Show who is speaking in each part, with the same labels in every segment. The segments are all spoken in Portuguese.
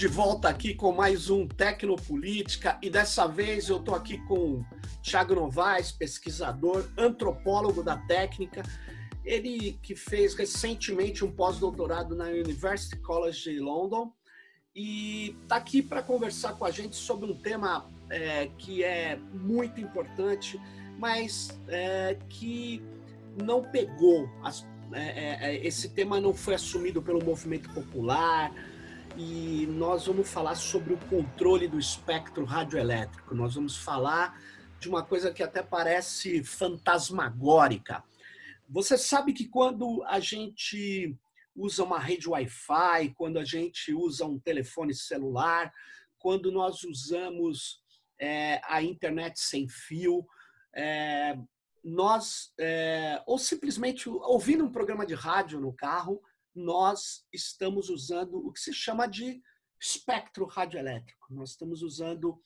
Speaker 1: De volta aqui com mais um Tecnopolítica e dessa vez eu estou aqui com Thiago Novaes, pesquisador, antropólogo da técnica. Ele que fez recentemente um pós-doutorado na University College de London e está aqui para conversar com a gente sobre um tema é, que é muito importante, mas é, que não pegou. As, é, é esse tema não foi assumido pelo movimento popular, e nós vamos falar sobre o controle do espectro radioelétrico. Nós vamos falar de uma coisa que até parece fantasmagórica. Você sabe que quando a gente usa uma rede Wi-Fi, quando a gente usa um telefone celular, quando nós usamos é, a internet sem fio, é, nós, é, ou simplesmente ouvindo um programa de rádio no carro, nós estamos usando o que se chama de espectro radioelétrico. Nós estamos usando,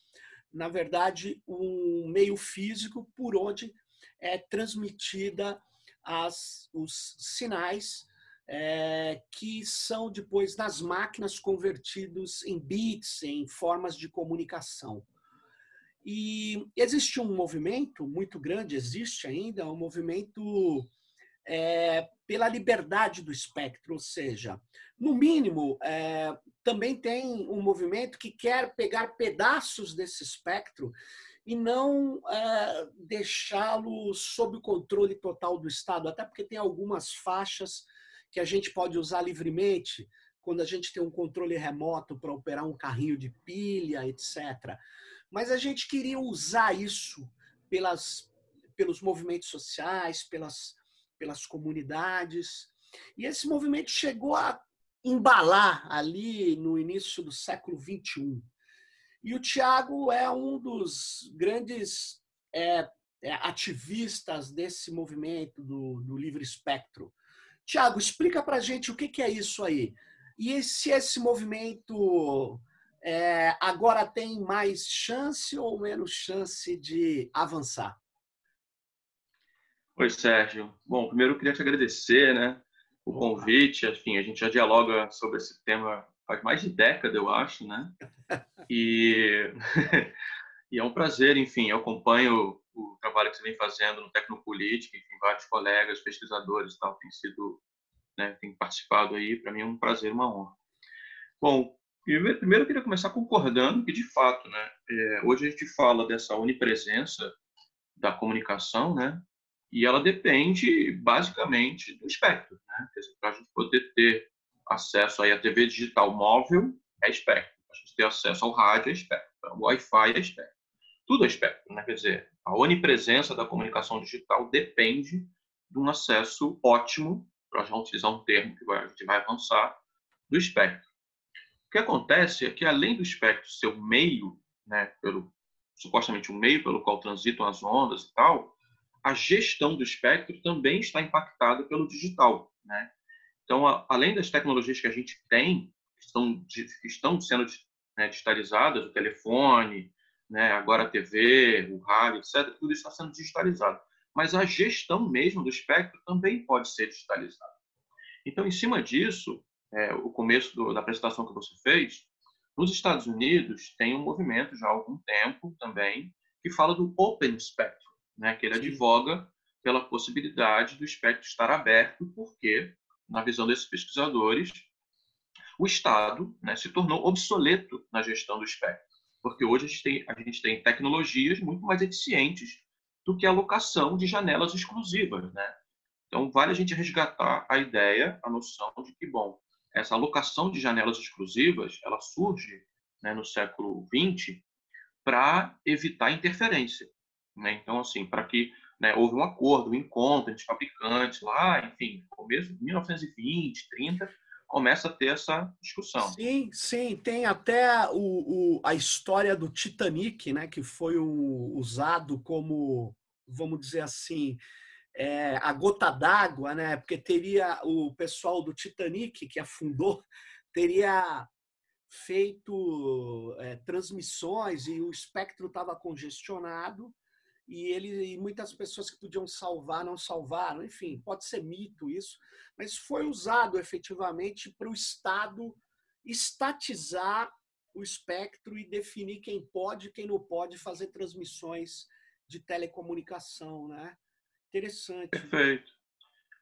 Speaker 1: na verdade, um meio físico por onde é transmitida as, os sinais é, que são depois nas máquinas convertidos em bits, em formas de comunicação. E existe um movimento muito grande, existe ainda um movimento é, pela liberdade do espectro, ou seja, no mínimo, é, também tem um movimento que quer pegar pedaços desse espectro e não é, deixá-lo sob o controle total do Estado, até porque tem algumas faixas que a gente pode usar livremente quando a gente tem um controle remoto para operar um carrinho de pilha, etc. Mas a gente queria usar isso pelas, pelos movimentos sociais, pelas pelas comunidades. E esse movimento chegou a embalar ali no início do século XXI. E o Tiago é um dos grandes é, é, ativistas desse movimento do, do livre espectro. Tiago, explica para gente o que, que, é isso aí. E se esse movimento é, agora tem mais chance ou menos chance de avançar?
Speaker 2: Oi, Sérgio. Bom, primeiro eu queria te agradecer, né, o convite. Enfim, a gente já dialoga sobre esse tema faz mais de década, eu acho, né? E, e é um prazer, enfim, eu acompanho o trabalho que você vem fazendo no Tecnopolítica, enfim, vários colegas, pesquisadores e tal, têm sido, né, têm participado aí, para mim é um prazer, uma honra. Bom, primeiro, primeiro eu queria começar concordando que, de fato, né, é, hoje a gente fala dessa onipresença da comunicação, né, e ela depende basicamente do espectro. Né? Para a gente poder ter acesso aí à TV digital móvel, é espectro. Para a gente ter acesso ao rádio, é espectro. O Wi-Fi é espectro. Tudo é espectro. Né? Quer dizer, a onipresença da comunicação digital depende de um acesso ótimo, para já utilizar um termo que a gente vai avançar, do espectro. O que acontece é que, além do espectro ser o meio, né, pelo, supostamente o meio pelo qual transitam as ondas e tal, a gestão do espectro também está impactada pelo digital. Né? Então, a, além das tecnologias que a gente tem, que estão, que estão sendo né, digitalizadas, o telefone, né, agora a TV, o rádio, etc., tudo está sendo digitalizado. Mas a gestão mesmo do espectro também pode ser digitalizada. Então, em cima disso, é, o começo do, da apresentação que você fez, nos Estados Unidos tem um movimento já há algum tempo também que fala do Open Spectrum né, que ele advoga pela possibilidade do espectro estar aberto, porque, na visão desses pesquisadores, o Estado né, se tornou obsoleto na gestão do espectro, porque hoje a gente, tem, a gente tem tecnologias muito mais eficientes do que a alocação de janelas exclusivas. Né? Então, vale a gente resgatar a ideia, a noção de que, bom, essa alocação de janelas exclusivas, ela surge né, no século XX para evitar interferência. Né? Então, assim, para que né, houve um acordo, um encontro entre fabricantes lá, enfim, começo de 1920, 30, começa a ter essa discussão.
Speaker 1: Sim, sim, tem até o, o a história do Titanic, né, que foi o, usado como, vamos dizer assim, é, a gota d'água, né, porque teria o pessoal do Titanic que afundou teria feito é, transmissões e o espectro estava congestionado e ele e muitas pessoas que podiam salvar não salvaram, enfim, pode ser mito isso, mas foi usado efetivamente para o Estado estatizar o espectro e definir quem pode e quem não pode fazer transmissões de telecomunicação, né? Interessante.
Speaker 2: Perfeito.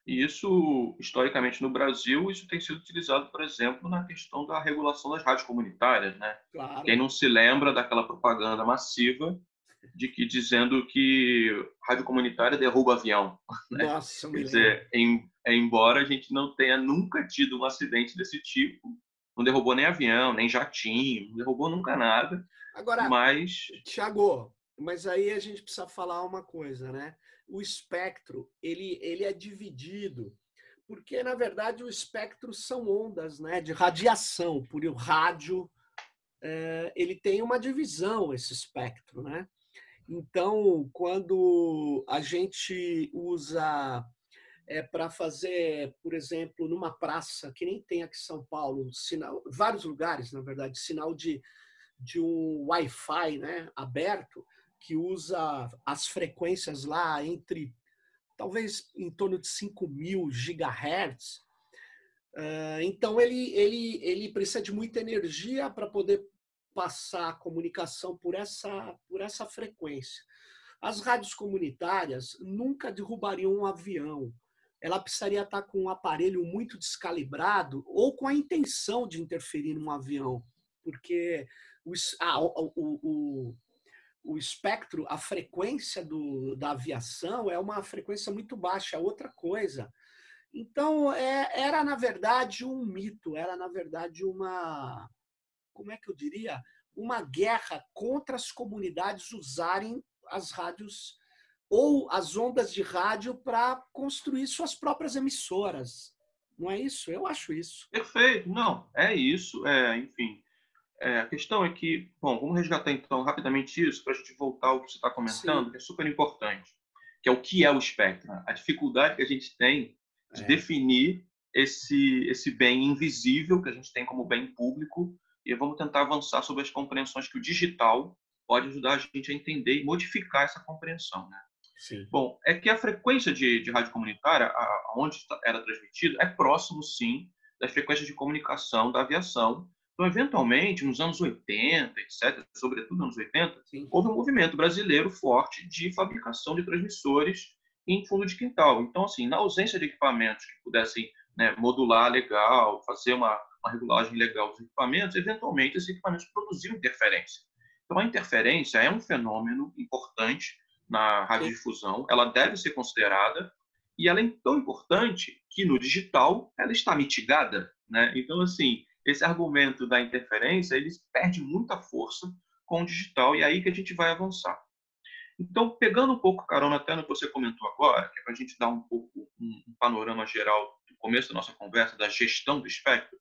Speaker 2: E isso, historicamente, no Brasil, isso tem sido utilizado, por exemplo, na questão da regulação das rádios comunitárias, né? Claro. Quem não se lembra daquela propaganda massiva de que dizendo que rádio comunitária derruba avião. Né? Nossa, Quer dizer, em, embora a gente não tenha nunca tido um acidente desse tipo, não derrubou nem avião, nem jatinho, não derrubou nunca nada.
Speaker 1: Agora,
Speaker 2: mas
Speaker 1: Tiago, mas aí a gente precisa falar uma coisa, né? O espectro ele ele é dividido porque na verdade o espectro são ondas, né? De radiação, por o rádio é, ele tem uma divisão esse espectro, né? Então, quando a gente usa é, para fazer, por exemplo, numa praça, que nem tem aqui em São Paulo, sinal, vários lugares, na verdade, sinal de, de um Wi-Fi né, aberto, que usa as frequências lá entre, talvez, em torno de 5 mil gigahertz. Uh, então, ele, ele, ele precisa de muita energia para poder passar a comunicação por essa, por essa frequência. As rádios comunitárias nunca derrubariam um avião. Ela precisaria estar com um aparelho muito descalibrado ou com a intenção de interferir num avião, porque o, ah, o, o, o, espectro, a frequência do, da aviação é uma frequência muito baixa, é outra coisa. Então, é, era, na verdade, um mito, era, na verdade, uma, como é que eu diria, uma guerra contra as comunidades usarem as rádios ou as ondas de rádio para construir suas próprias emissoras. Não é isso? Eu acho isso.
Speaker 2: Perfeito. Não, é isso. É, enfim, é, a questão é que, bom, vamos resgatar então rapidamente isso para a gente voltar ao que você está comentando, Sim. que é super importante, que é o que é o espectro. Né? A dificuldade que a gente tem de é. definir esse, esse bem invisível que a gente tem como bem público e vamos tentar avançar sobre as compreensões que o digital pode ajudar a gente a entender e modificar essa compreensão. Né? Sim. Bom, é que a frequência de, de rádio comunitária, a, onde era transmitido, é próximo, sim, das frequências de comunicação da aviação. Então, eventualmente, nos anos 80, etc., sobretudo nos anos 80, sim. houve um movimento brasileiro forte de fabricação de transmissores em fundo de quintal. Então, assim, na ausência de equipamentos que pudessem né, modular legal, fazer uma uma regulagem legal dos equipamentos, eventualmente esses equipamentos produziram interferência. Então, a interferência é um fenômeno importante na radiodifusão, ela deve ser considerada e ela é tão importante que no digital ela está mitigada, né? Então, assim, esse argumento da interferência, ele perde muita força com o digital e é aí que a gente vai avançar. Então, pegando um pouco carona até no que você comentou agora, que é para a gente dar um pouco um, panorama geral do começo da nossa conversa da gestão do espectro,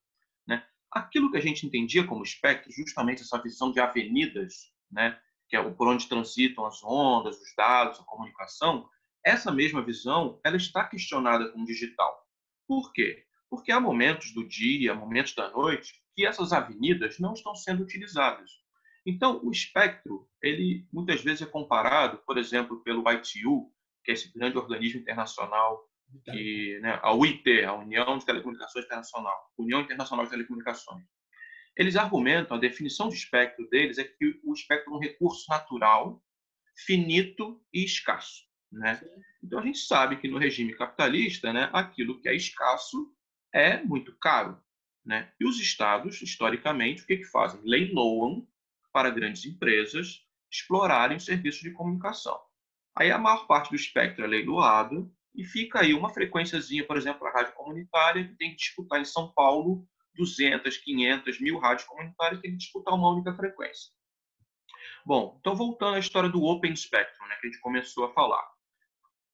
Speaker 2: né? Aquilo que a gente entendia como espectro, justamente essa visão de avenidas, né? que é por onde transitam as ondas, os dados, a comunicação, essa mesma visão ela está questionada com o digital. Por quê? Porque há momentos do dia, momentos da noite, que essas avenidas não estão sendo utilizadas. Então, o espectro, ele muitas vezes é comparado, por exemplo, pelo ITU, que é esse grande organismo internacional que né, a UIT, a União de Telecomunicações Internacional, União Internacional de Telecomunicações, eles argumentam, a definição de espectro deles é que o espectro é um recurso natural, finito e escasso. Né? Então a gente sabe que no regime capitalista, né, aquilo que é escasso é muito caro. Né? E os estados, historicamente, o que, que fazem? Leiloam para grandes empresas explorarem os serviços de comunicação. Aí a maior parte do espectro é leiloado e fica aí uma frequênciazinha, por exemplo, a rádio comunitária, que tem que disputar em São Paulo 200, 500, mil rádios comunitárias, tem que disputar uma única frequência. Bom, então voltando à história do Open Spectrum, né, que a gente começou a falar.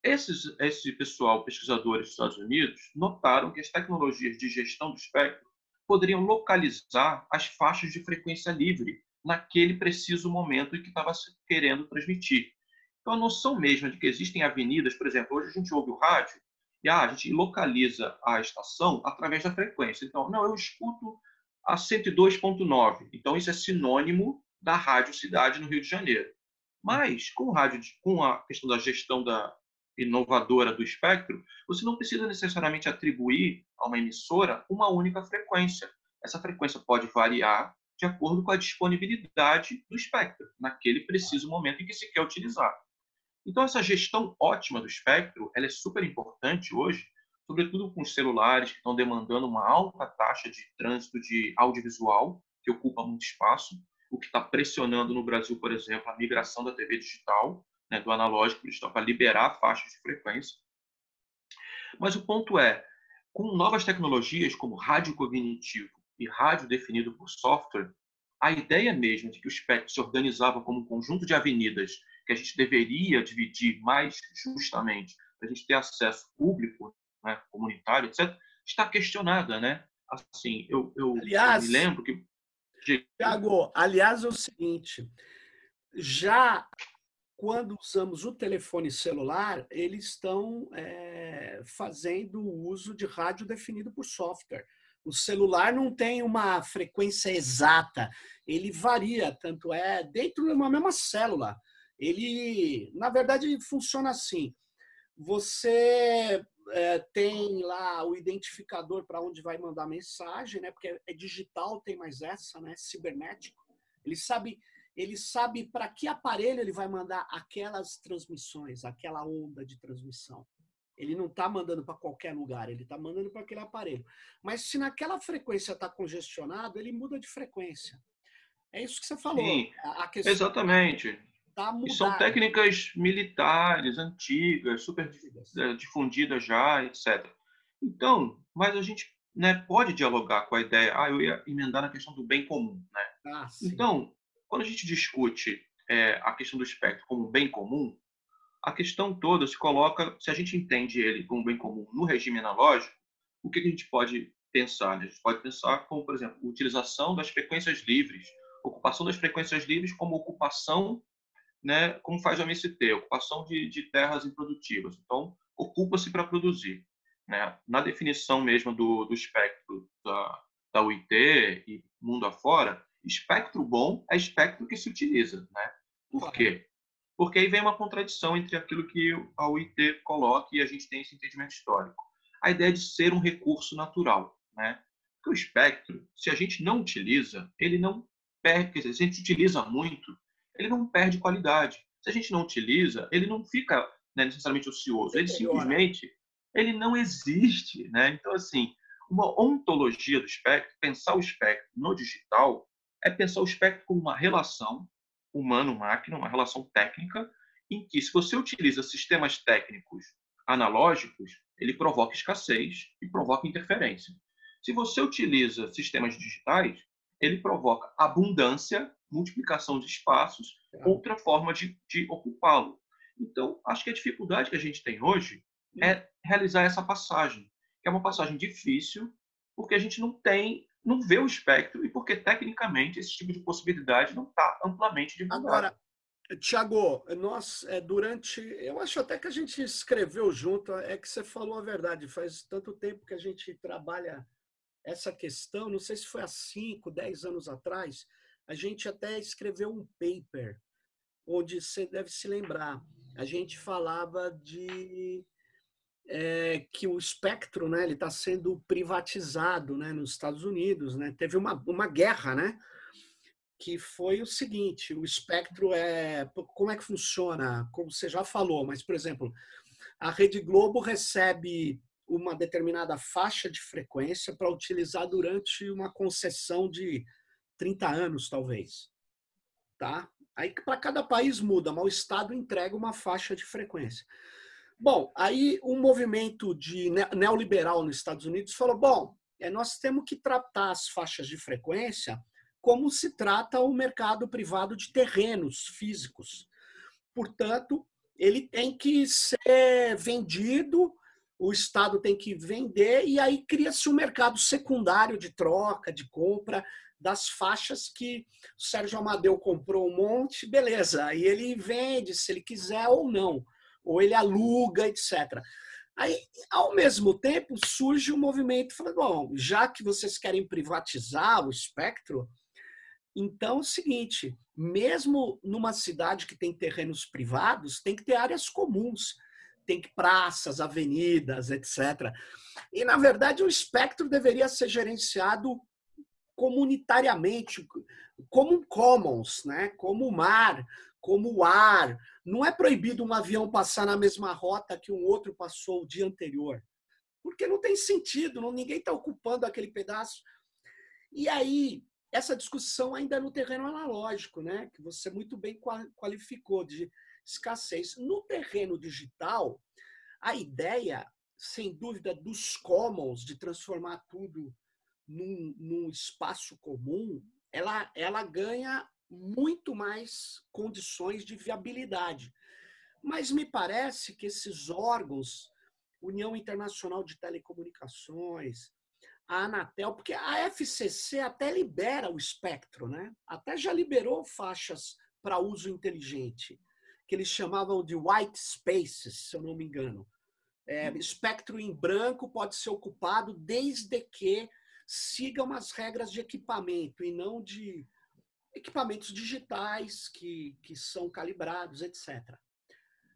Speaker 2: Esses, esse pessoal, pesquisadores dos Estados Unidos, notaram que as tecnologias de gestão do espectro poderiam localizar as faixas de frequência livre naquele preciso momento em que estava querendo transmitir. Então, a noção mesmo de que existem avenidas, por exemplo, hoje a gente ouve o rádio e ah, a gente localiza a estação através da frequência. Então, não, eu escuto a 102.9. Então, isso é sinônimo da Rádio Cidade no Rio de Janeiro. Mas, com, rádio, com a questão da gestão da inovadora do espectro, você não precisa necessariamente atribuir a uma emissora uma única frequência. essa frequência pode variar de acordo com a disponibilidade do espectro, naquele preciso momento em que se quer utilizar. Então, essa gestão ótima do espectro ela é super importante hoje, sobretudo com os celulares que estão demandando uma alta taxa de trânsito de audiovisual, que ocupa muito espaço, o que está pressionando no Brasil, por exemplo, a migração da TV digital, né, do analógico digital, para liberar faixas de frequência. Mas o ponto é, com novas tecnologias como rádio cognitivo e rádio definido por software, a ideia mesmo de que o espectro se organizava como um conjunto de avenidas que a gente deveria dividir mais justamente para a gente ter acesso público, né, comunitário, etc., está questionada, né? Assim, eu, eu, aliás, eu me lembro que...
Speaker 1: Tiago, aliás, é o seguinte, já quando usamos o telefone celular, eles estão é, fazendo uso de rádio definido por software. O celular não tem uma frequência exata, ele varia, tanto é dentro de uma mesma célula. Ele, na verdade, funciona assim. Você é, tem lá o identificador para onde vai mandar mensagem, né? Porque é digital, tem mais essa, né? Cibernético. Ele sabe ele sabe para que aparelho ele vai mandar aquelas transmissões, aquela onda de transmissão. Ele não está mandando para qualquer lugar, ele está mandando para aquele aparelho. Mas se naquela frequência está congestionado, ele muda de frequência. É isso que você falou. Sim,
Speaker 2: exatamente. Tá e são técnicas militares, antigas, super é, difundidas já, etc. Então, mas a gente né, pode dialogar com a ideia. Ah, eu ia emendar na questão do bem comum. Né? Ah, então, quando a gente discute é, a questão do espectro como bem comum, a questão toda se coloca, se a gente entende ele como bem comum no regime analógico, o que a gente pode pensar? Né? A gente pode pensar como, por exemplo, utilização das frequências livres, ocupação das frequências livres como ocupação, né, como faz o MST, ocupação de, de terras improdutivas. Então, ocupa-se para produzir. Né? Na definição mesmo do, do espectro da, da UIT e mundo afora, espectro bom é espectro que se utiliza, né? Por quê? Porque aí vem uma contradição entre aquilo que a UIT coloca e a gente tem esse entendimento histórico. A ideia de ser um recurso natural, né? Porque o espectro, se a gente não utiliza, ele não perde, quer dizer, se a gente utiliza muito, ele não perde qualidade. Se a gente não utiliza, ele não fica né, necessariamente ocioso, ele simplesmente ele não existe, né? Então assim, uma ontologia do espectro, pensar o espectro no digital, é pensar o espectro como uma relação humano-máquina, uma relação técnica, em que, se você utiliza sistemas técnicos analógicos, ele provoca escassez e provoca interferência. Se você utiliza sistemas digitais, ele provoca abundância, multiplicação de espaços, outra forma de, de ocupá-lo. Então, acho que a dificuldade que a gente tem hoje é realizar essa passagem, que é uma passagem difícil, porque a gente não tem não vê o espectro e porque, tecnicamente, esse tipo de possibilidade não está amplamente divulgado. Agora,
Speaker 1: Tiago, nós, é, durante. Eu acho até que a gente escreveu junto, é que você falou a verdade. Faz tanto tempo que a gente trabalha essa questão, não sei se foi há 5, 10 anos atrás, a gente até escreveu um paper, onde você deve se lembrar. A gente falava de é, que o espectro né, está sendo privatizado né, nos Estados Unidos. Né? Teve uma, uma guerra, né? Que foi o seguinte: o espectro é. Como é que funciona? Como você já falou, mas, por exemplo, a Rede Globo recebe uma determinada faixa de frequência para utilizar durante uma concessão de 30 anos, talvez. Tá? Aí para cada país muda, mas o Estado entrega uma faixa de frequência. Bom, aí um movimento de neoliberal nos Estados Unidos falou: bom, é, nós temos que tratar as faixas de frequência como se trata o mercado privado de terrenos físicos. Portanto, ele tem que ser vendido, o Estado tem que vender, e aí cria-se um mercado secundário de troca, de compra das faixas que o Sérgio Amadeu comprou um monte, beleza, aí ele vende se ele quiser ou não ou ele aluga, etc. Aí, ao mesmo tempo, surge o um movimento falando, bom, já que vocês querem privatizar o espectro, então é o seguinte, mesmo numa cidade que tem terrenos privados, tem que ter áreas comuns, tem que praças, avenidas, etc. E, na verdade, o espectro deveria ser gerenciado comunitariamente, como um commons, né? como o mar, como o ar. Não é proibido um avião passar na mesma rota que um outro passou o dia anterior, porque não tem sentido, não, ninguém está ocupando aquele pedaço. E aí, essa discussão ainda é no terreno analógico, né? que você muito bem qualificou de escassez. No terreno digital, a ideia, sem dúvida, dos commons, de transformar tudo num, num espaço comum, ela, ela ganha muito mais condições de viabilidade. Mas me parece que esses órgãos, União Internacional de Telecomunicações, a Anatel, porque a FCC até libera o espectro, né? Até já liberou faixas para uso inteligente, que eles chamavam de white spaces, se eu não me engano. É, espectro em branco pode ser ocupado desde que siga umas regras de equipamento e não de equipamentos digitais que, que são calibrados, etc.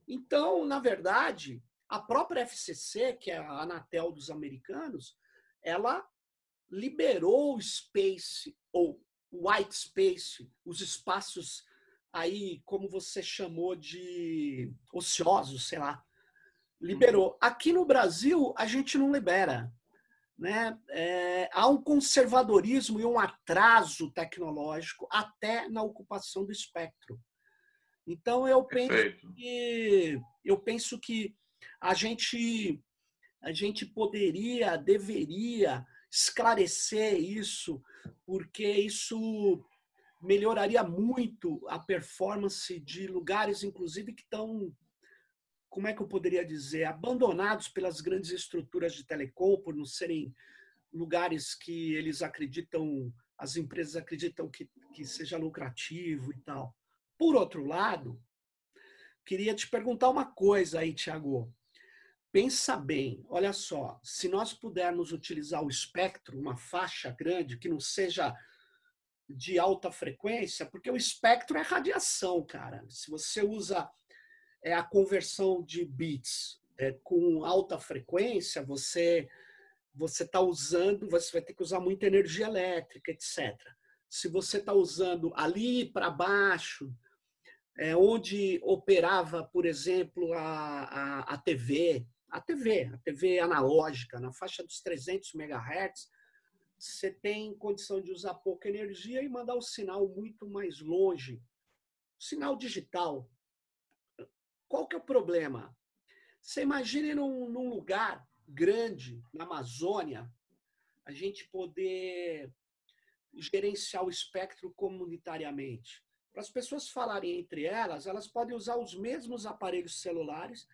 Speaker 1: Então, na verdade, a própria FCC, que é a Anatel dos americanos, ela liberou o space ou white space, os espaços aí, como você chamou de ociosos, sei lá. Liberou. Aqui no Brasil, a gente não libera né, é, há um conservadorismo e um atraso tecnológico até na ocupação do espectro. Então eu penso que eu penso que a gente a gente poderia, deveria esclarecer isso, porque isso melhoraria muito a performance de lugares, inclusive, que estão como é que eu poderia dizer, abandonados pelas grandes estruturas de telecom, por não serem lugares que eles acreditam, as empresas acreditam que, que seja lucrativo e tal. Por outro lado, queria te perguntar uma coisa aí, Tiago. Pensa bem, olha só, se nós pudermos utilizar o espectro, uma faixa grande, que não seja de alta frequência, porque o espectro é radiação, cara. Se você usa é a conversão de bits é, com alta frequência, você você está usando, você vai ter que usar muita energia elétrica, etc. Se você está usando ali para baixo, é, onde operava, por exemplo, a, a, a TV, a TV, a TV analógica, na faixa dos 300 MHz, você tem condição de usar pouca energia e mandar o sinal muito mais longe. Sinal digital, qual que é o problema? Você imagine num, num lugar grande, na Amazônia, a gente poder gerenciar o espectro comunitariamente. Para as pessoas falarem entre elas, elas podem usar os mesmos aparelhos celulares,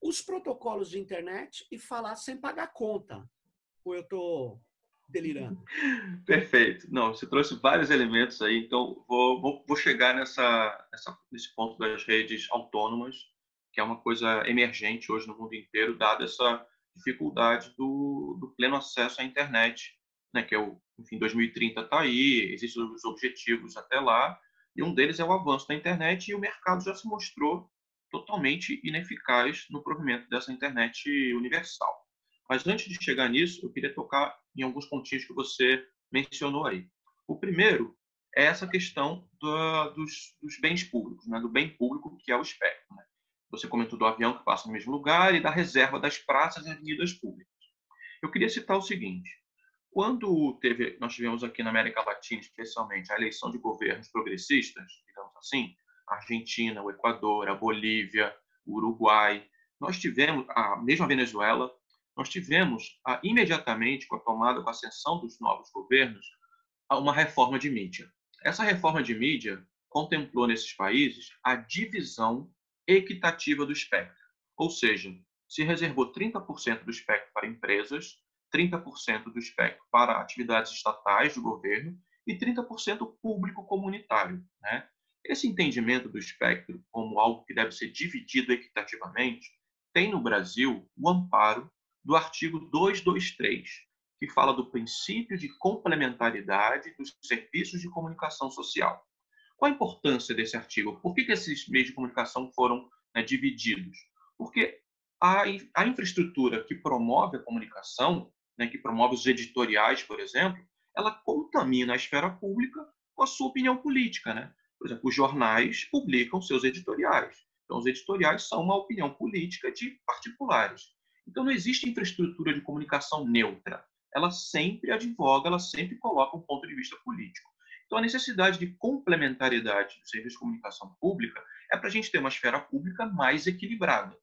Speaker 1: os protocolos de internet e falar sem pagar conta. Ou eu estou delirando?
Speaker 2: Perfeito. Não, você trouxe vários elementos aí, então vou, vou, vou chegar nessa, nessa, nesse ponto das redes autônomas que é uma coisa emergente hoje no mundo inteiro, dada essa dificuldade do, do pleno acesso à internet, né, que é o, enfim, 2030 está aí, existem os objetivos até lá, e um deles é o avanço da internet, e o mercado já se mostrou totalmente ineficaz no provimento dessa internet universal. Mas antes de chegar nisso, eu queria tocar em alguns pontinhos que você mencionou aí. O primeiro é essa questão do, dos, dos, bens públicos, né, do bem público que é o espectro. Né? Você comentou do avião que passa no mesmo lugar e da reserva das praças e avenidas públicas. Eu queria citar o seguinte: quando teve, nós tivemos aqui na América Latina, especialmente, a eleição de governos progressistas, digamos assim, a Argentina, o Equador, a Bolívia, o Uruguai, nós tivemos, a mesma Venezuela, nós tivemos a, imediatamente, com a tomada, com a ascensão dos novos governos, uma reforma de mídia. Essa reforma de mídia contemplou nesses países a divisão equitativa do espectro. Ou seja, se reservou 30% do espectro para empresas, 30% do espectro para atividades estatais do governo e 30% público comunitário. Né? Esse entendimento do espectro como algo que deve ser dividido equitativamente tem no Brasil o amparo do artigo 223, que fala do princípio de complementaridade dos serviços de comunicação social. Qual a importância desse artigo? Por que, que esses meios de comunicação foram né, divididos? Porque a, a infraestrutura que promove a comunicação, né, que promove os editoriais, por exemplo, ela contamina a esfera pública com a sua opinião política, né? Por exemplo, os jornais publicam seus editoriais. Então, os editoriais são uma opinião política de particulares. Então, não existe infraestrutura de comunicação neutra. Ela sempre advoga, ela sempre coloca um ponto de vista político. Então, a necessidade de complementariedade do serviço de comunicação pública é para a gente ter uma esfera pública mais equilibrada.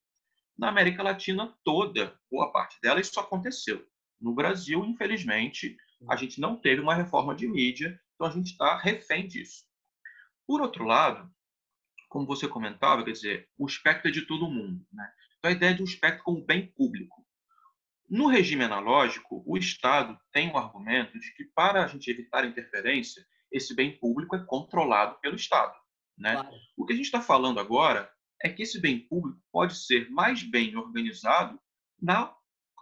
Speaker 2: Na América Latina toda, boa parte dela, isso aconteceu. No Brasil, infelizmente, a gente não teve uma reforma de mídia, então a gente está refém disso. Por outro lado, como você comentava, quer dizer, o espectro é de todo mundo. Né? Então, a ideia de um espectro como bem público. No regime analógico, o Estado tem o um argumento de que, para a gente evitar interferência, esse bem público é controlado pelo Estado. Né? Claro. O que a gente está falando agora é que esse bem público pode ser mais bem organizado na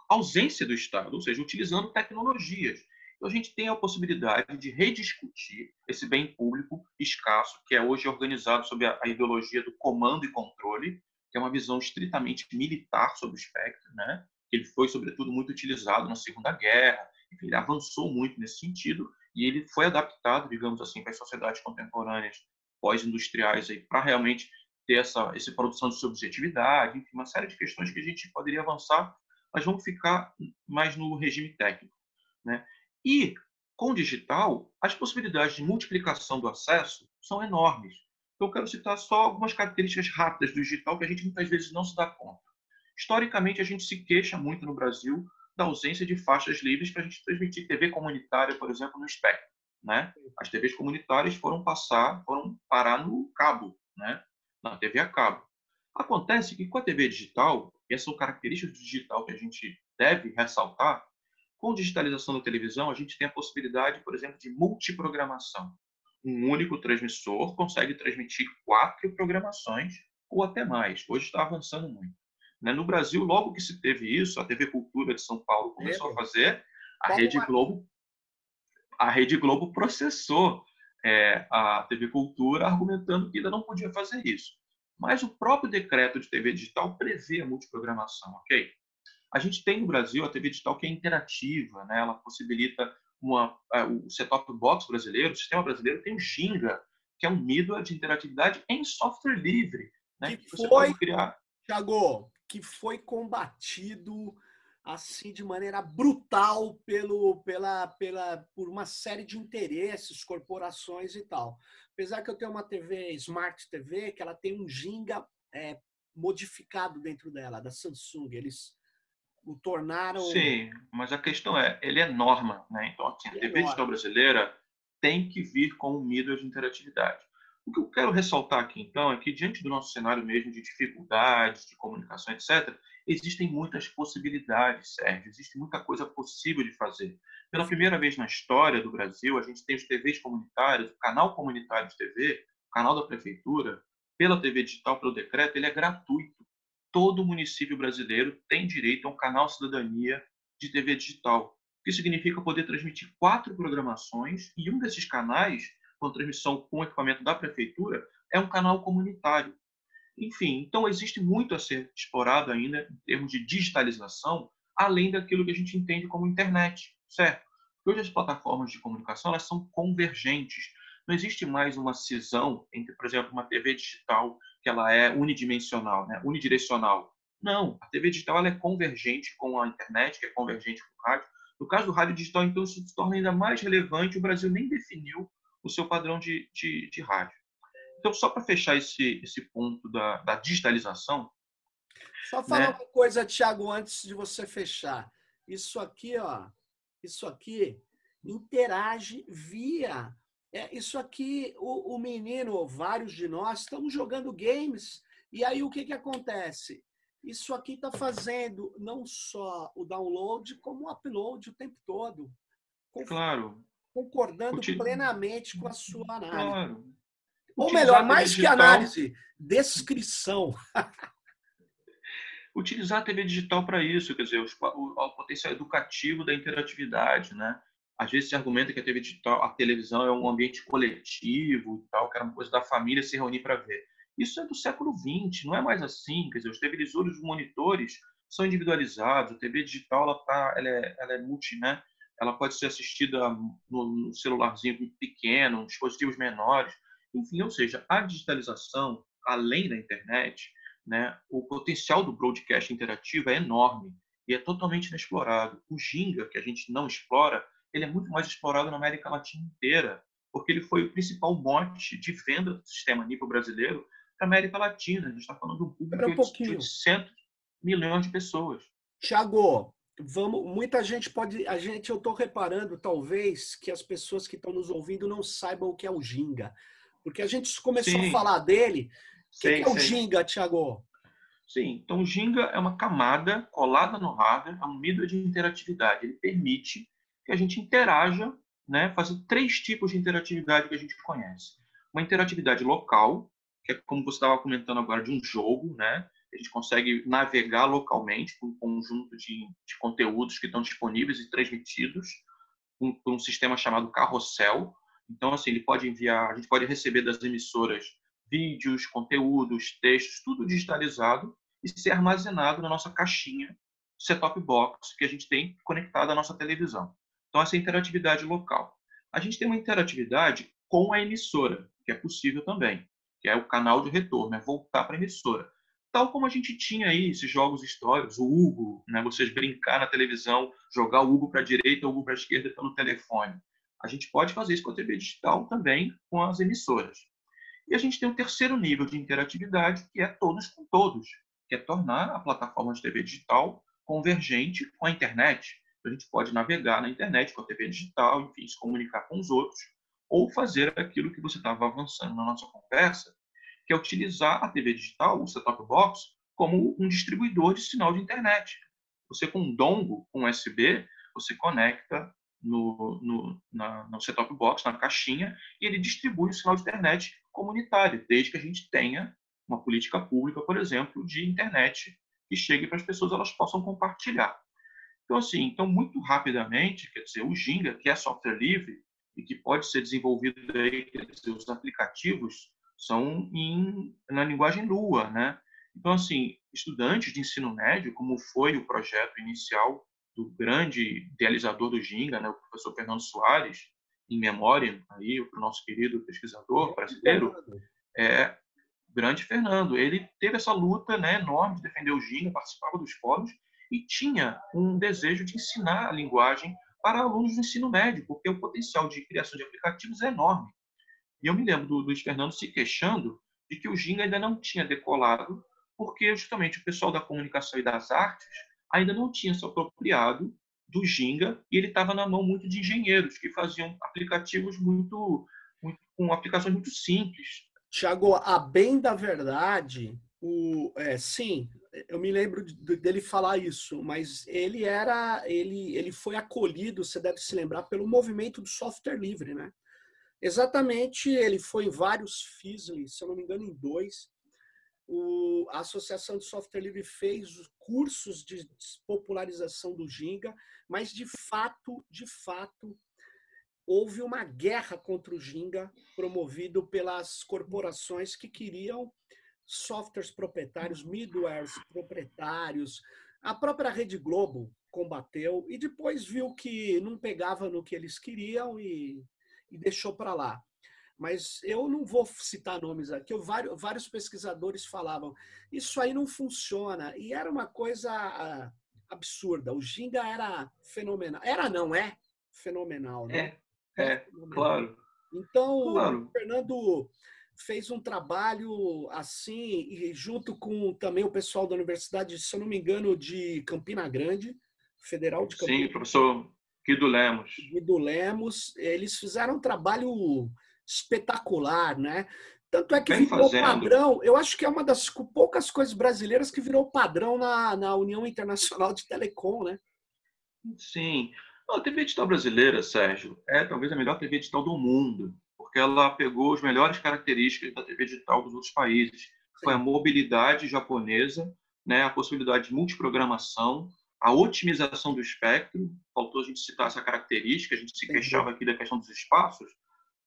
Speaker 2: ausência do Estado, ou seja, utilizando tecnologias. Então, a gente tem a possibilidade de rediscutir esse bem público escasso, que é hoje organizado sob a, ideologia do comando e controle, que é uma visão estritamente militar sobre o espectro, né? Ele foi, sobretudo, muito utilizado na Segunda Guerra, ele avançou muito nesse sentido e ele foi adaptado, digamos assim, para as sociedades contemporâneas pós-industriais para realmente ter essa, essa produção de subjetividade, enfim, uma série de questões que a gente poderia avançar, mas vamos ficar mais no regime técnico. Né? E, com o digital, as possibilidades de multiplicação do acesso são enormes. Então, eu quero citar só algumas características rápidas do digital que a gente muitas vezes não se dá conta. Historicamente, a gente se queixa muito no Brasil da ausência de faixas livres para a gente transmitir TV comunitária, por exemplo, no espectro. Né? As TVs comunitárias foram passar, foram parar no cabo, né? na TV a cabo. Acontece que com a TV digital, e essas são características do digital que a gente deve ressaltar, com digitalização da televisão, a gente tem a possibilidade, por exemplo, de multiprogramação. Um único transmissor consegue transmitir quatro programações ou até mais. Hoje está avançando muito. Né? No Brasil, logo que se teve isso, a TV Cultura de São Paulo começou a fazer, a Rede Globo, a Rede Globo processou é, a TV Cultura argumentando que ainda não podia fazer isso. Mas o próprio decreto de TV digital prevê a multiprogramação, ok? A gente tem no Brasil a TV digital que é interativa, né? ela possibilita uma, uh, o set-top box brasileiro, o sistema brasileiro tem o Ginga, que é um middleware de interatividade em software livre. Né?
Speaker 1: Que, que foi, criar... Thiago, que foi combatido assim de maneira brutal pelo, pela, pela, por uma série de interesses, corporações e tal. Apesar que eu tenho uma TV Smart TV, que ela tem um Ginga é, modificado dentro dela, da Samsung. Eles o tornaram.
Speaker 2: Sim, mas a questão é, ele é norma, né? Então, assim, a TV é digital brasileira tem que vir com um middleware de interatividade. O que eu quero ressaltar aqui, então, é que diante do nosso cenário mesmo de dificuldades, de comunicação, etc., existem muitas possibilidades, Sérgio, existe muita coisa possível de fazer. Pela primeira vez na história do Brasil, a gente tem os TVs comunitários, o canal comunitário de TV, o canal da prefeitura, pela TV digital, pelo decreto, ele é gratuito. Todo município brasileiro tem direito a um canal cidadania de TV digital, o que significa poder transmitir quatro programações e um desses canais com transmissão com equipamento da prefeitura, é um canal comunitário. Enfim, então existe muito a ser explorado ainda em termos de digitalização, além daquilo que a gente entende como internet, certo? Porque hoje as plataformas de comunicação elas são convergentes. Não existe mais uma cisão entre, por exemplo, uma TV digital que ela é unidimensional, né? unidirecional. Não, a TV digital ela é convergente com a internet, que é convergente com o rádio. No caso do rádio digital, então, isso se torna ainda mais relevante. O Brasil nem definiu o seu padrão de, de, de rádio. Então, só para fechar esse, esse ponto da, da digitalização.
Speaker 1: Só falar né? uma coisa, Thiago, antes de você fechar. Isso aqui, ó, isso aqui interage via. É, isso aqui, o, o menino, vários de nós, estamos jogando games, e aí o que, que acontece? Isso aqui está fazendo não só o download, como o upload o tempo todo.
Speaker 2: Claro
Speaker 1: concordando Util... plenamente com a sua análise. Claro. Ou melhor, mais digital... que análise, descrição.
Speaker 2: Utilizar a TV digital para isso, quer dizer, o, o, potencial educativo da interatividade, né? Às vezes se argumenta que a TV digital, a televisão é um ambiente coletivo e tal, que era uma coisa da família se reunir para ver. Isso é do século XX, não é mais assim. Quer dizer, os televisores, os monitores são individualizados, a TV digital ela, tá, ela, é, ela é multi, né? ela pode ser assistida no, no celularzinho pequeno, dispositivos menores, enfim, ou seja, a digitalização, além da internet, né, o potencial do broadcast interativo é enorme e é totalmente inexplorado. O Ginga, que a gente não explora, ele é muito mais explorado na América Latina inteira, porque ele foi o principal mote de venda do sistema nível brasileiro para a América Latina. A gente está falando de um público um de 800 milhões de pessoas.
Speaker 1: Tiago, vamos, muita gente pode, a gente, eu estou reparando, talvez, que as pessoas que estão nos ouvindo não saibam o que é o Ginga, porque a gente começou sim. a falar dele. O que, que, é o Ginga, Tiago?
Speaker 2: Sim, então o Ginga é uma camada colada no hardware, é um middleware de interatividade. Ele permite que a gente interaja, né, fazer três tipos de interatividade que a gente conhece. Uma interatividade local, que é como você estava comentando agora, de um jogo, né? A gente consegue navegar localmente com um conjunto de, de conteúdos que estão disponíveis e transmitidos por um, um sistema chamado carrossel. Então, assim, ele pode enviar, a gente pode receber das emissoras vídeos, conteúdos, textos, tudo digitalizado e ser armazenado na nossa caixinha set-top box que a gente tem conectada à nossa televisão. Então, essa é interatividade local. A gente tem uma interatividade com a emissora, que é possível também, que é o canal de retorno, é voltar para a emissora. Tal como a gente tinha aí esses jogos históricos, o Hugo, né? vocês brincar na televisão, jogar o Hugo para a direita, o Hugo para a esquerda pelo telefone. A gente pode fazer isso com a TV digital também, com as emissoras. E a gente tem um terceiro nível de interatividade, que é todos com todos, que é tornar a plataforma de TV digital convergente com a internet. A gente pode navegar na internet com a TV digital, enfim, se comunicar com os outros, ou fazer aquilo que você estava avançando na nossa conversa, que é utilizar a TV digital, o set-top box, como um distribuidor de sinal de internet. Você com um dongle, com USB, você conecta no, no, na, no set-top box, na caixinha, e ele distribui o sinal de internet comunitário, desde que a gente tenha uma política pública, por exemplo, de internet que chegue para as pessoas, elas possam compartilhar. Então, assim, então muito rapidamente, quer dizer, o Ginga, que é software livre e que pode ser desenvolvido aí, quer dizer, os aplicativos são em, na linguagem Lua, né? Então, assim, estudantes de ensino médio, como foi o projeto inicial do grande idealizador do Ginga, né, o professor Fernando Soares, em memória aí o nosso querido pesquisador brasileiro, é grande Fernando. Ele teve essa luta né, enorme de defender o Ginga, participava dos fóruns e tinha um desejo de ensinar a linguagem para alunos do ensino médio, porque o potencial de criação de aplicativos é enorme. E eu me lembro do Luiz Fernando se queixando de que o Ginga ainda não tinha decolado, porque justamente o pessoal da comunicação e das artes ainda não tinha se apropriado do Ginga e ele estava na mão muito de engenheiros que faziam aplicativos muito, muito com aplicações muito simples.
Speaker 1: Tiago, a bem da verdade, o, é, sim, eu me lembro dele falar isso, mas ele era, ele, ele foi acolhido, você deve se lembrar, pelo movimento do software livre, né? Exatamente, ele foi em vários FISLI, se eu não me engano, em dois. O, a Associação de Software Livre fez cursos de popularização do Ginga, mas de fato, de fato, houve uma guerra contra o Ginga promovido pelas corporações que queriam softwares proprietários, middlewares proprietários. A própria Rede Globo combateu e depois viu que não pegava no que eles queriam e e deixou para lá. Mas eu não vou citar nomes aqui. Eu, vários, vários pesquisadores falavam isso aí não funciona e era uma coisa ah, absurda. O Ginga era fenomenal. Era não é fenomenal,
Speaker 2: né? É, é, é claro.
Speaker 1: Então claro. o Fernando fez um trabalho assim e junto com também o pessoal da universidade, se eu não me engano, de Campina Grande, Federal de Campina.
Speaker 2: Sim, professor Guido Lemos.
Speaker 1: Guido Lemos, eles fizeram um trabalho espetacular, né? Tanto é que Bem virou fazendo. padrão. Eu acho que é uma das poucas coisas brasileiras que virou padrão na, na União Internacional de Telecom, né?
Speaker 2: Sim. A TV digital brasileira, Sérgio, é talvez a melhor TV digital do mundo, porque ela pegou as melhores características da TV digital dos outros países. Foi a mobilidade japonesa, né, a possibilidade de multiprogramação, a otimização do espectro, faltou a gente citar essa característica, a gente se queixava aqui da questão dos espaços.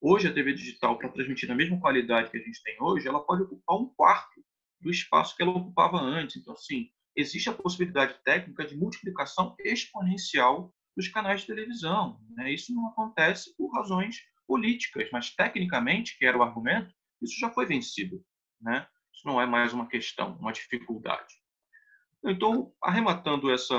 Speaker 2: Hoje, a TV digital, para transmitir na mesma qualidade que a gente tem hoje, ela pode ocupar um quarto do espaço que ela ocupava antes. Então, assim, existe a possibilidade técnica de multiplicação exponencial dos canais de televisão. Né? Isso não acontece por razões políticas, mas tecnicamente, que era o argumento, isso já foi vencido. Né? Isso não é mais uma questão, uma dificuldade. Então, arrematando essa,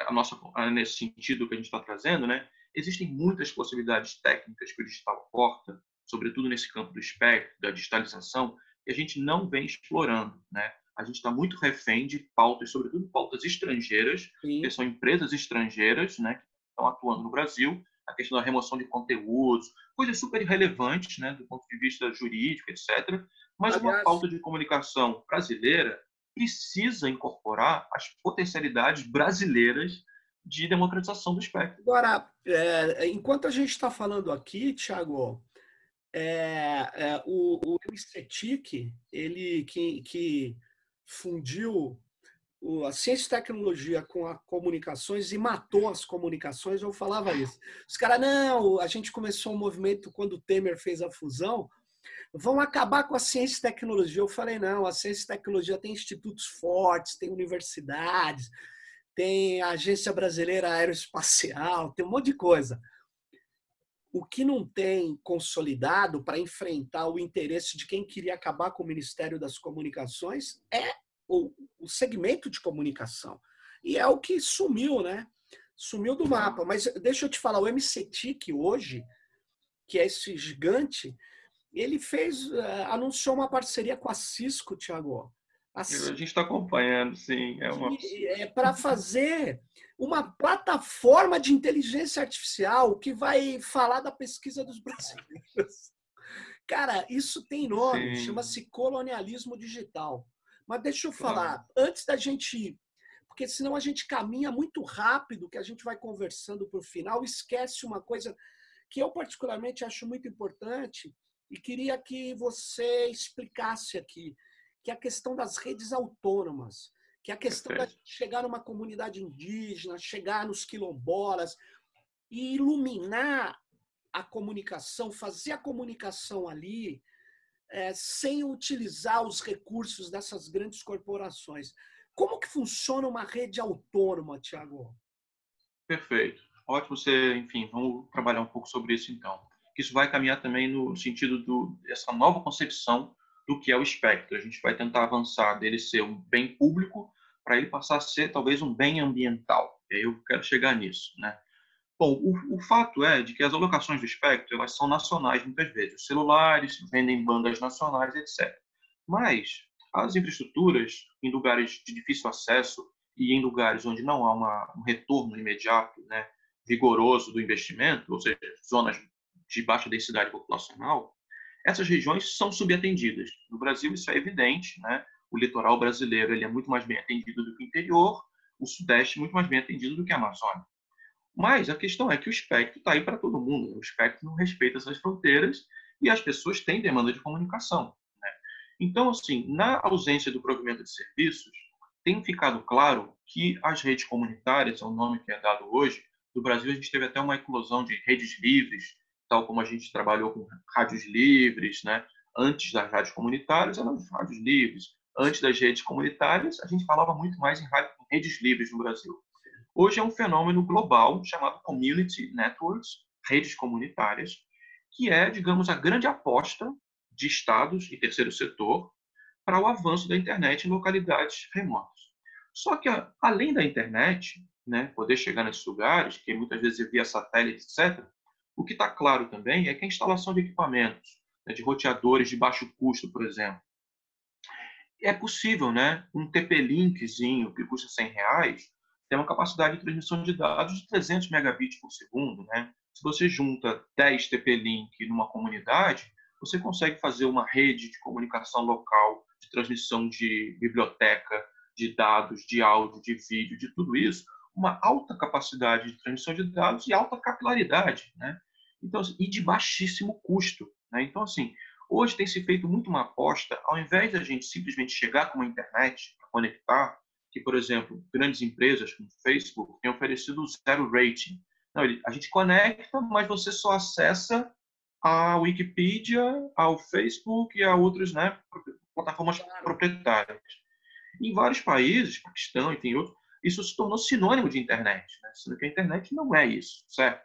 Speaker 2: a nossa, nesse sentido que a gente está trazendo, né? existem muitas possibilidades técnicas que o digital porta, sobretudo nesse campo do espectro, da digitalização, que a gente não vem explorando. Né? A gente está muito refém de pautas, sobretudo pautas estrangeiras, Sim. que são empresas estrangeiras né, que estão atuando no Brasil, a questão da remoção de conteúdos, coisas super relevantes né, do ponto de vista jurídico, etc. Mas Aliás, uma pauta de comunicação brasileira precisa incorporar as potencialidades brasileiras de democratização do espectro.
Speaker 1: Agora, é, enquanto a gente está falando aqui, Tiago, é, é, o, o ele que, que fundiu a ciência e tecnologia com as comunicações e matou as comunicações, eu falava isso. Os caras, não, a gente começou um movimento quando o Temer fez a fusão, vão acabar com a ciência e tecnologia. Eu falei, não, a ciência e tecnologia tem institutos fortes, tem universidades, tem a Agência Brasileira Aeroespacial, tem um monte de coisa. O que não tem consolidado para enfrentar o interesse de quem queria acabar com o Ministério das Comunicações é o segmento de comunicação. E é o que sumiu, né? Sumiu do mapa. Mas deixa eu te falar, o MCTIC hoje, que é esse gigante, ele fez, uh, anunciou uma parceria com a Cisco, Tiago.
Speaker 2: A, a gente está acompanhando, sim.
Speaker 1: É, uma... é para fazer uma plataforma de inteligência artificial que vai falar da pesquisa dos brasileiros. Cara, isso tem nome, chama-se colonialismo digital. Mas deixa eu falar, antes da gente. Porque senão a gente caminha muito rápido, que a gente vai conversando para o final, esquece uma coisa que eu particularmente acho muito importante e queria que você explicasse aqui, que é a questão das redes autônomas, que é a questão de chegar numa comunidade indígena, chegar nos quilombolas e iluminar a comunicação, fazer a comunicação ali é, sem utilizar os recursos dessas grandes corporações. Como que funciona uma rede autônoma, Tiago?
Speaker 2: Perfeito. Ótimo você, enfim, vamos trabalhar um pouco sobre isso então. Isso vai caminhar também no sentido do, dessa nova concepção do que é o espectro. A gente vai tentar avançar dele ser um bem público para ele passar a ser talvez um bem ambiental. Eu quero chegar nisso, né? Bom, o, o, fato é de que as alocações do espectro elas são nacionais muitas vezes. Os celulares vendem bandas nacionais, etc. Mas as infraestruturas em lugares de difícil acesso e em lugares onde não há uma, um retorno imediato, né, vigoroso do investimento, ou seja, zonas de baixa densidade populacional, essas regiões são subatendidas. No Brasil isso é evidente, né? O litoral brasileiro ele é muito mais bem atendido do que o interior, o sudeste muito mais bem atendido do que a Amazônia. Mas a questão é que o espectro está aí para todo mundo. Né? O espectro não respeita essas fronteiras e as pessoas têm demanda de comunicação. Né? Então, assim, na ausência do provimento de serviços, tem ficado claro que as redes comunitárias, é o nome que é dado hoje, no Brasil a gente teve até uma eclosão de redes livres, tal como a gente trabalhou com rádios livres, né? Antes das rádios comunitárias, eram rádios livres. Antes das redes comunitárias, a gente falava muito mais em redes livres no Brasil. Hoje é um fenômeno global chamado Community Networks, redes comunitárias, que é, digamos, a grande aposta de estados e terceiro setor para o avanço da internet em localidades remotas. Só que, além da internet, né, poder chegar nesses lugares, que muitas vezes é via satélite, etc., o que está claro também é que a instalação de equipamentos, né, de roteadores de baixo custo, por exemplo, é possível, né? Um TP-Linkzinho que custa 100 reais tem uma capacidade de transmissão de dados de 300 megabits por segundo. Né? Se você junta 10 TP-Link numa comunidade, você consegue fazer uma rede de comunicação local, de transmissão de biblioteca, de dados, de áudio, de vídeo, de tudo isso, uma alta capacidade de transmissão de dados e alta capilaridade, né? Então, assim, e de baixíssimo custo, né? Então, assim, hoje tem se feito muito uma aposta, ao invés da gente simplesmente chegar com uma internet para conectar, que, por exemplo, grandes empresas como Facebook têm oferecido zero rating. Não, a gente conecta, mas você só acessa a Wikipedia, ao Facebook e a outras né, plataformas proprietárias. Em vários países, Paquistão, enfim, outros, isso se tornou sinônimo de internet, né? sendo que a internet não é isso, certo?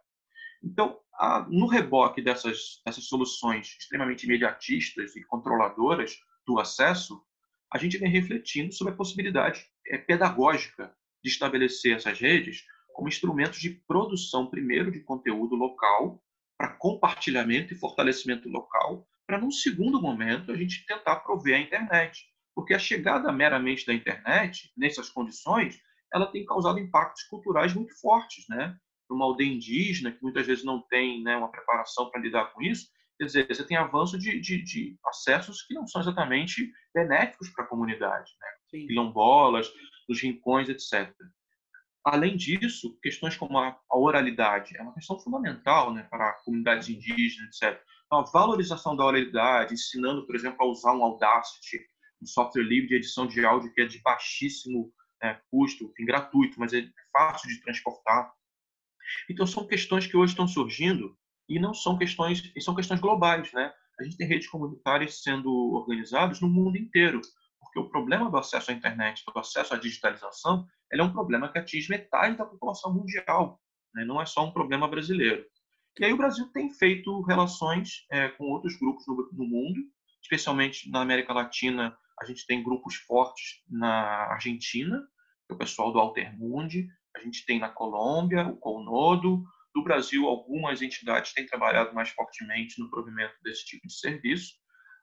Speaker 2: Então, a, no reboque dessas, dessas soluções extremamente imediatistas e controladoras do acesso, a gente vem refletindo sobre a possibilidade é, pedagógica de estabelecer essas redes como instrumentos de produção, primeiro, de conteúdo local, para compartilhamento e fortalecimento local, para, num segundo momento, a gente tentar prover a internet. Porque a chegada meramente da internet, nessas condições, ela tem causado impactos culturais muito fortes, né? Uma aldeia indígena, que muitas vezes não tem né, uma preparação para lidar com isso, quer dizer, você tem avanço de, de, de acessos que não são exatamente benéficos para a comunidade, né? Quilombolas, os rincões, etc. Além disso, questões como a, a oralidade é uma questão fundamental né, para comunidades indígenas, etc. Então, a valorização da oralidade, ensinando, por exemplo, a usar um Audacity, um software livre de edição de áudio que é de baixíssimo é, custo, enfim, gratuito, mas é fácil de transportar. Então, são questões que hoje estão surgindo e não são questões, e são questões globais, né? A gente tem redes comunitárias sendo organizadas no mundo inteiro, porque o problema do acesso à internet, do acesso à digitalização, ele é um problema que atinge metade da população mundial, né? não é só um problema brasileiro. E aí o Brasil tem feito relações é, com outros grupos no, no mundo, especialmente na América Latina, a gente tem grupos fortes na Argentina, é o pessoal do Altermundi, a gente tem na Colômbia o Colnodo, do Brasil algumas entidades têm trabalhado mais fortemente no provimento desse tipo de serviço,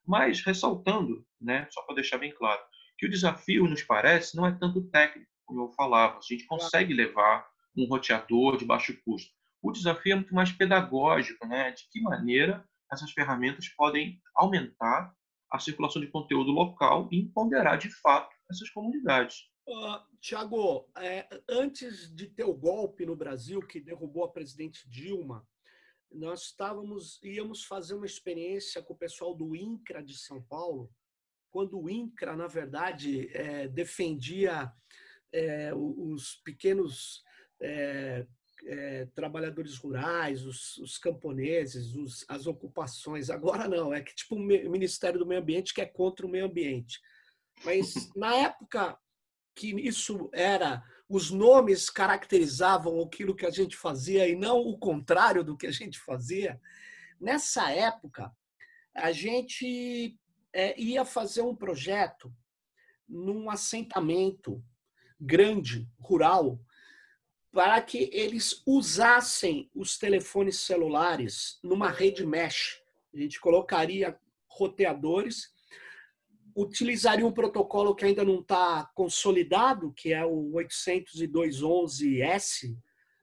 Speaker 2: mas ressaltando, né, só para deixar bem claro, que o desafio nos parece não é tanto técnico, como eu falava, a gente consegue levar um roteador de baixo custo. O desafio é muito mais pedagógico, né, de que maneira essas ferramentas podem aumentar a circulação de conteúdo local e empoderar de fato essas comunidades.
Speaker 1: Uh, Tiago, é, antes de ter o golpe no Brasil que derrubou a presidente Dilma, nós estávamos íamos fazer uma experiência com o pessoal do INCRA de São Paulo, quando o INCRA, na verdade, é, defendia é, os pequenos é, é, trabalhadores rurais, os, os camponeses, os, as ocupações. Agora não, é que tipo o Ministério do Meio Ambiente que é contra o meio ambiente. Mas na época que isso era, os nomes caracterizavam aquilo que a gente fazia e não o contrário do que a gente fazia. Nessa época, a gente é, ia fazer um projeto num assentamento grande, rural, para que eles usassem os telefones celulares numa rede mesh. A gente colocaria roteadores, utilizaria um protocolo que ainda não está consolidado, que é o 802.11s,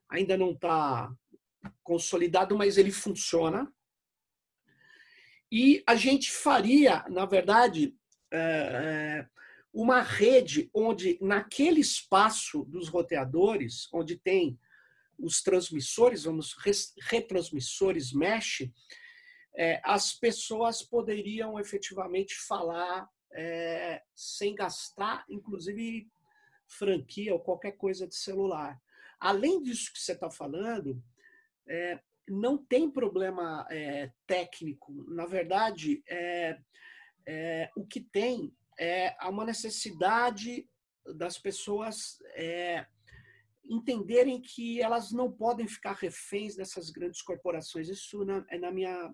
Speaker 1: ainda não está consolidado, mas ele funciona. E a gente faria, na verdade, é, uma rede onde, naquele espaço dos roteadores, onde tem os transmissores, vamos, retransmissores mesh, é, as pessoas poderiam efetivamente falar é, sem gastar, inclusive, franquia ou qualquer coisa de celular. Além disso que você está falando, é, não tem problema é, técnico. Na verdade, é, é, o que tem é, uma necessidade das pessoas é, entenderem que elas não podem ficar reféns dessas grandes corporações. Isso, na, na, minha,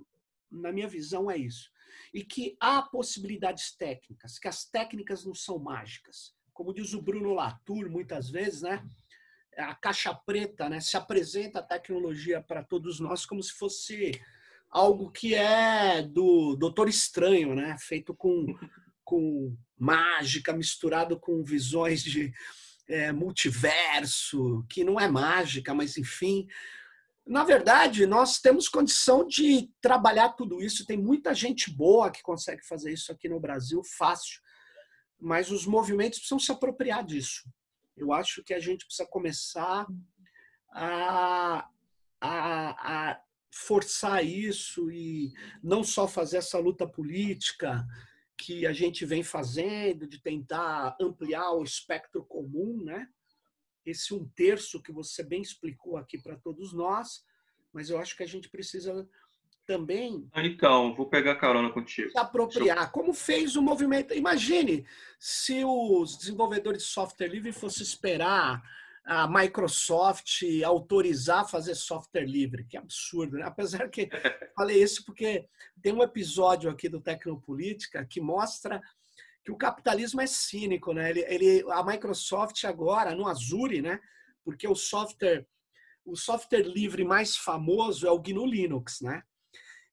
Speaker 1: na minha visão, é isso. E que há possibilidades técnicas, que as técnicas não são mágicas. Como diz o Bruno Latour, muitas vezes, né? a caixa preta né? se apresenta a tecnologia para todos nós como se fosse algo que é do Doutor Estranho, né? feito com com mágica misturado com visões de é, multiverso, que não é mágica, mas enfim. Na verdade, nós temos condição de trabalhar tudo isso. Tem muita gente boa que consegue fazer isso aqui no Brasil, fácil. Mas os movimentos precisam se apropriar disso. Eu acho que a gente precisa começar a, a, a forçar isso e não só fazer essa luta política, que a gente vem fazendo de tentar ampliar o espectro comum, né? Esse um terço que você bem explicou aqui para todos nós, mas eu acho que a gente precisa também.
Speaker 2: Então, vou pegar carona contigo.
Speaker 1: Se apropriar, eu... como fez o movimento. Imagine se os desenvolvedores de software livre fossem esperar a Microsoft autorizar fazer software livre. Que absurdo, né? Apesar que falei isso porque tem um episódio aqui do Tecnopolítica que mostra que o capitalismo é cínico, né? Ele, ele, a Microsoft agora no Azure, né? Porque o software o software livre mais famoso é o GNU Linux, né?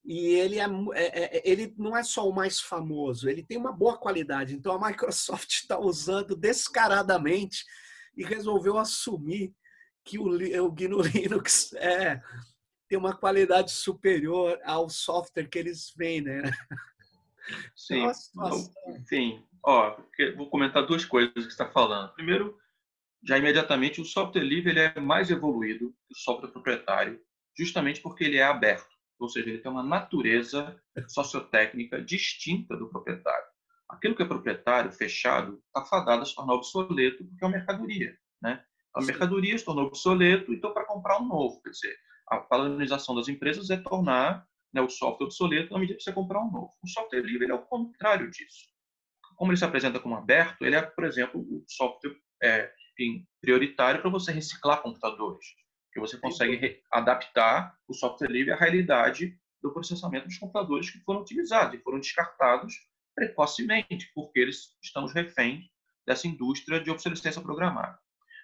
Speaker 1: E ele, é, é, é, ele não é só o mais famoso, ele tem uma boa qualidade. Então a Microsoft está usando descaradamente e resolveu assumir que o, o GNU Linux é, tem uma qualidade superior ao software que eles vendem. Né?
Speaker 2: Sim. Nossa, enfim, ó, vou comentar duas coisas que está falando. Primeiro, já imediatamente, o software livre ele é mais evoluído que o software proprietário, justamente porque ele é aberto, ou seja, ele tem uma natureza sociotécnica distinta do proprietário. Aquilo que é proprietário, fechado, está fadado a se tornar obsoleto porque é uma mercadoria. Né? A mercadoria se tornou obsoleto, então para comprar um novo. Quer dizer, a padronização das empresas é tornar né, o software obsoleto na medida que você comprar um novo. O software livre é o contrário disso. Como ele se apresenta como aberto, ele é, por exemplo, o software é, prioritário para você reciclar computadores, que você consegue adaptar o software livre à realidade do processamento dos computadores que foram utilizados e foram descartados precocemente, porque eles estamos reféns dessa indústria de obsolescência programada.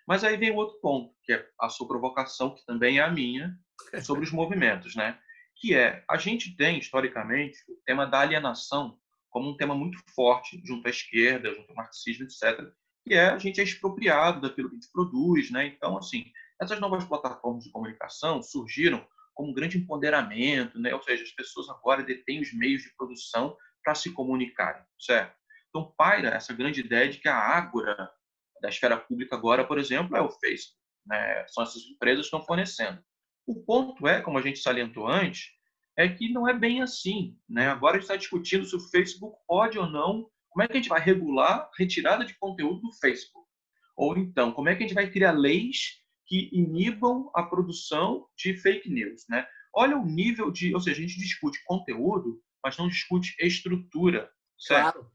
Speaker 2: Mas aí vem outro ponto, que é a sua provocação, que também é a minha, sobre os movimentos, né? Que é, a gente tem, historicamente, o tema da alienação como um tema muito forte junto à esquerda, junto ao marxismo, etc., que é a gente é expropriado daquilo que a gente produz, né? Então, assim, essas novas plataformas de comunicação surgiram como um grande empoderamento, né? Ou seja, as pessoas agora detêm os meios de produção para se comunicarem, certo? Então, paira essa grande ideia de que a ágora da esfera pública agora, por exemplo, é o Facebook. Né? São essas empresas que estão fornecendo. O ponto é, como a gente salientou antes, é que não é bem assim. Né? Agora a gente está discutindo se o Facebook pode ou não, como é que a gente vai regular retirada de conteúdo do Facebook? Ou então, como é que a gente vai criar leis que inibam a produção de fake news? Né? Olha o nível de. Ou seja, a gente discute conteúdo mas não discute estrutura, certo? Claro.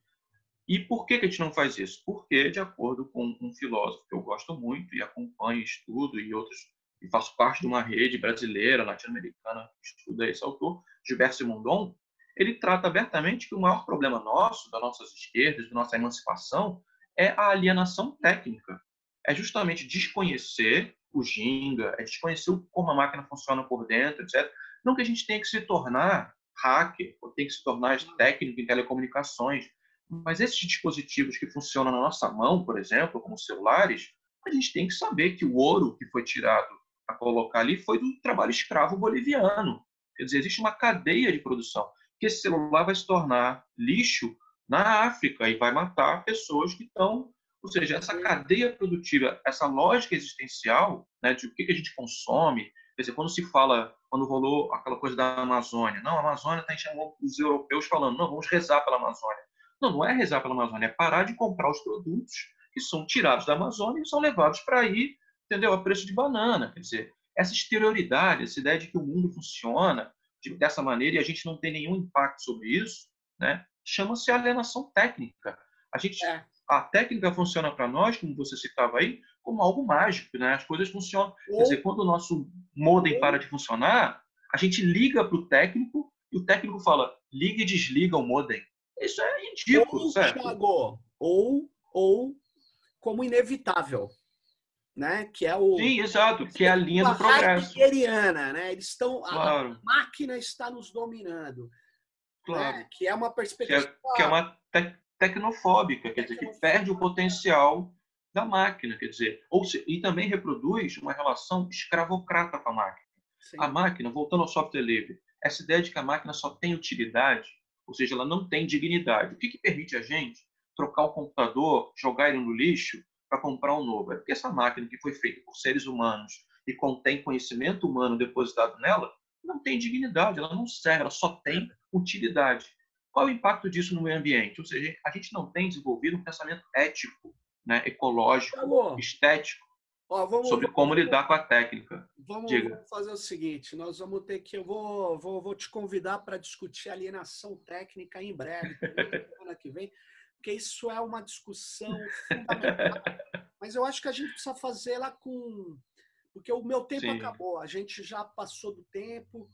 Speaker 2: E por que, que a gente não faz isso? Porque, de acordo com um filósofo que eu gosto muito e acompanho, estudo e outros, e faço parte de uma rede brasileira, latino-americana, que estuda esse autor, Gilberto Simondon, ele trata abertamente que o maior problema nosso, das nossas esquerdas, da nossa emancipação, é a alienação técnica. É justamente desconhecer o ginga, é desconhecer como a máquina funciona por dentro, etc. Não que a gente tenha que se tornar hacker, ou tem que se tornar técnico em telecomunicações. Mas esses dispositivos que funcionam na nossa mão, por exemplo, como celulares, a gente tem que saber que o ouro que foi tirado para colocar ali foi do trabalho escravo boliviano. Quer dizer, existe uma cadeia de produção que esse celular vai se tornar lixo na África e vai matar pessoas que estão. Ou seja, essa cadeia produtiva, essa lógica existencial né, de o que a gente consome, Quer dizer, quando se fala, quando rolou aquela coisa da Amazônia, não, a Amazônia está chamando os europeus falando, não, vamos rezar pela Amazônia. Não, não é rezar pela Amazônia, é parar de comprar os produtos que são tirados da Amazônia e são levados para aí, entendeu, a preço de banana. Quer dizer, essa exterioridade, essa ideia de que o mundo funciona de, dessa maneira e a gente não tem nenhum impacto sobre isso, né, chama-se alienação técnica. A gente, é. a técnica funciona para nós, como você citava aí, como algo mágico, né? As coisas funcionam. Quer dizer, quando o nosso modem para de funcionar, a gente liga para o técnico e o técnico fala, liga e desliga o modem. Isso é ridículo, ou, certo? Thiago,
Speaker 1: ou, ou como inevitável, né? Que é o
Speaker 2: Sim, exato, que é a linha do progresso.
Speaker 1: né? Eles estão claro. a máquina está nos dominando. Né? Claro. Né? Que é uma perspectiva
Speaker 2: que é, que é uma te tecnofóbica, quer dizer, que perde o potencial da máquina, quer dizer, ou se, e também reproduz uma relação escravocrata com a máquina. Sim. A máquina, voltando ao software livre, essa ideia de que a máquina só tem utilidade, ou seja, ela não tem dignidade. O que, que permite a gente trocar o computador, jogar ele no lixo para comprar um novo? É porque essa máquina que foi feita por seres humanos e contém conhecimento humano depositado nela, não tem dignidade, ela não serve, ela só tem utilidade. Qual é o impacto disso no meio ambiente? Ou seja, a gente não tem desenvolvido um pensamento ético né, ecológico, estético. Ó, vamos, sobre como vamos, lidar com a técnica.
Speaker 1: Vamos, vamos, fazer o seguinte: nós vamos ter que. Eu vou, vou, vou te convidar para discutir alienação técnica em breve, semana que vem, porque isso é uma discussão fundamental. Mas eu acho que a gente precisa fazê-la com. Porque o meu tempo Sim. acabou, a gente já passou do tempo.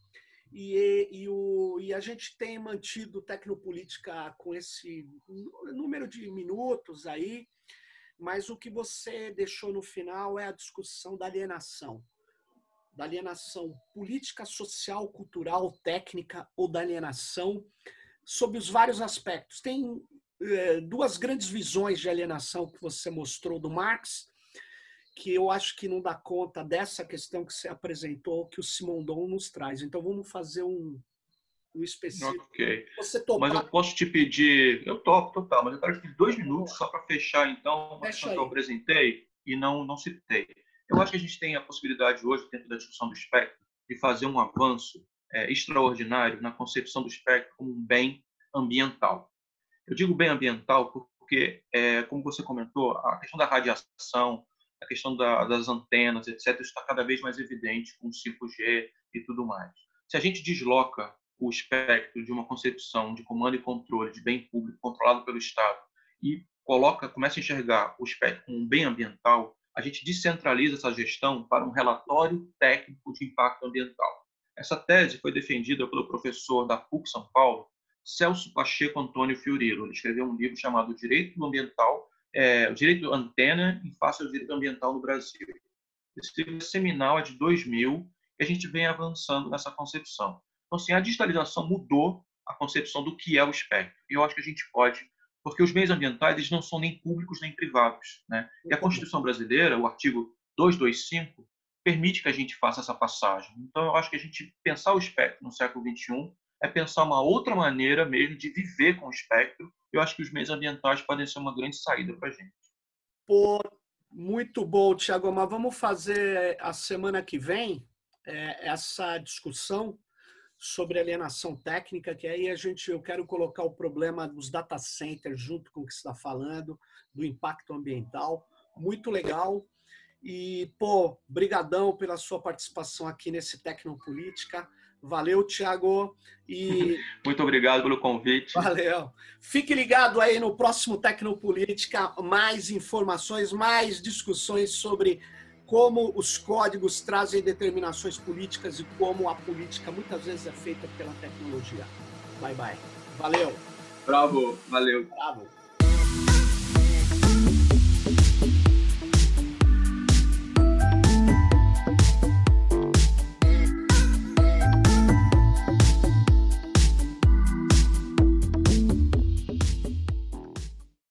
Speaker 1: E, e, o, e a gente tem mantido Tecnopolítica com esse número de minutos aí, mas o que você deixou no final é a discussão da alienação. Da alienação política, social, cultural, técnica ou da alienação sob os vários aspectos. Tem duas grandes visões de alienação que você mostrou do Marx que eu acho que não dá conta dessa questão que você apresentou, que o Simondon nos traz. Então vamos fazer um, um específico.
Speaker 2: Ok. Mas eu posso te pedir, eu topo total, mas eu quero pedir dois minutos só para fechar então uma questão que eu apresentei e não, não citei. Eu acho que a gente tem a possibilidade hoje, dentro da discussão do espectro, de fazer um avanço é, extraordinário na concepção do espectro como um bem ambiental. Eu digo bem ambiental porque, é, como você comentou, a questão da radiação, a questão da, das antenas, etc., está cada vez mais evidente com o 5G e tudo mais. Se a gente desloca o espectro de uma concepção de comando e controle de bem público controlado pelo Estado e coloca, começa a enxergar o espectro como um bem ambiental, a gente descentraliza essa gestão para um relatório técnico de impacto ambiental. Essa tese foi defendida pelo professor da PUC São Paulo, Celso Pacheco Antônio Fiorilo. Ele escreveu um livro chamado Direito Ambiental é, direito antena em face ao direito ambiental no Brasil. Esse livro seminal é de 2000 e a gente vem avançando nessa concepção. Então, assim, a digitalização mudou a concepção do que é o espectro. E eu acho que a gente pode, porque os meios ambientais eles não são nem públicos nem privados. Né? E a Constituição brasileira, o artigo 225, permite que a gente faça essa passagem. Então, eu acho que a gente pensar o espectro no século XXI é pensar uma outra maneira mesmo de viver com o espectro eu acho que os meios ambientais podem ser uma grande saída para a gente.
Speaker 1: Pô, muito bom, Tiago. Mas vamos fazer a semana que vem é, essa discussão sobre alienação técnica, que aí a gente eu quero colocar o problema dos data centers junto com o que está falando, do impacto ambiental. Muito legal. E, pô, brigadão pela sua participação aqui nesse Tecnopolítica. Valeu, Tiago. E...
Speaker 2: Muito obrigado pelo convite.
Speaker 1: Valeu. Fique ligado aí no próximo Tecnopolítica, mais informações, mais discussões sobre como os códigos trazem determinações políticas e como a política muitas vezes é feita pela tecnologia. Bye, bye. Valeu.
Speaker 2: Bravo, valeu.
Speaker 1: Bravo.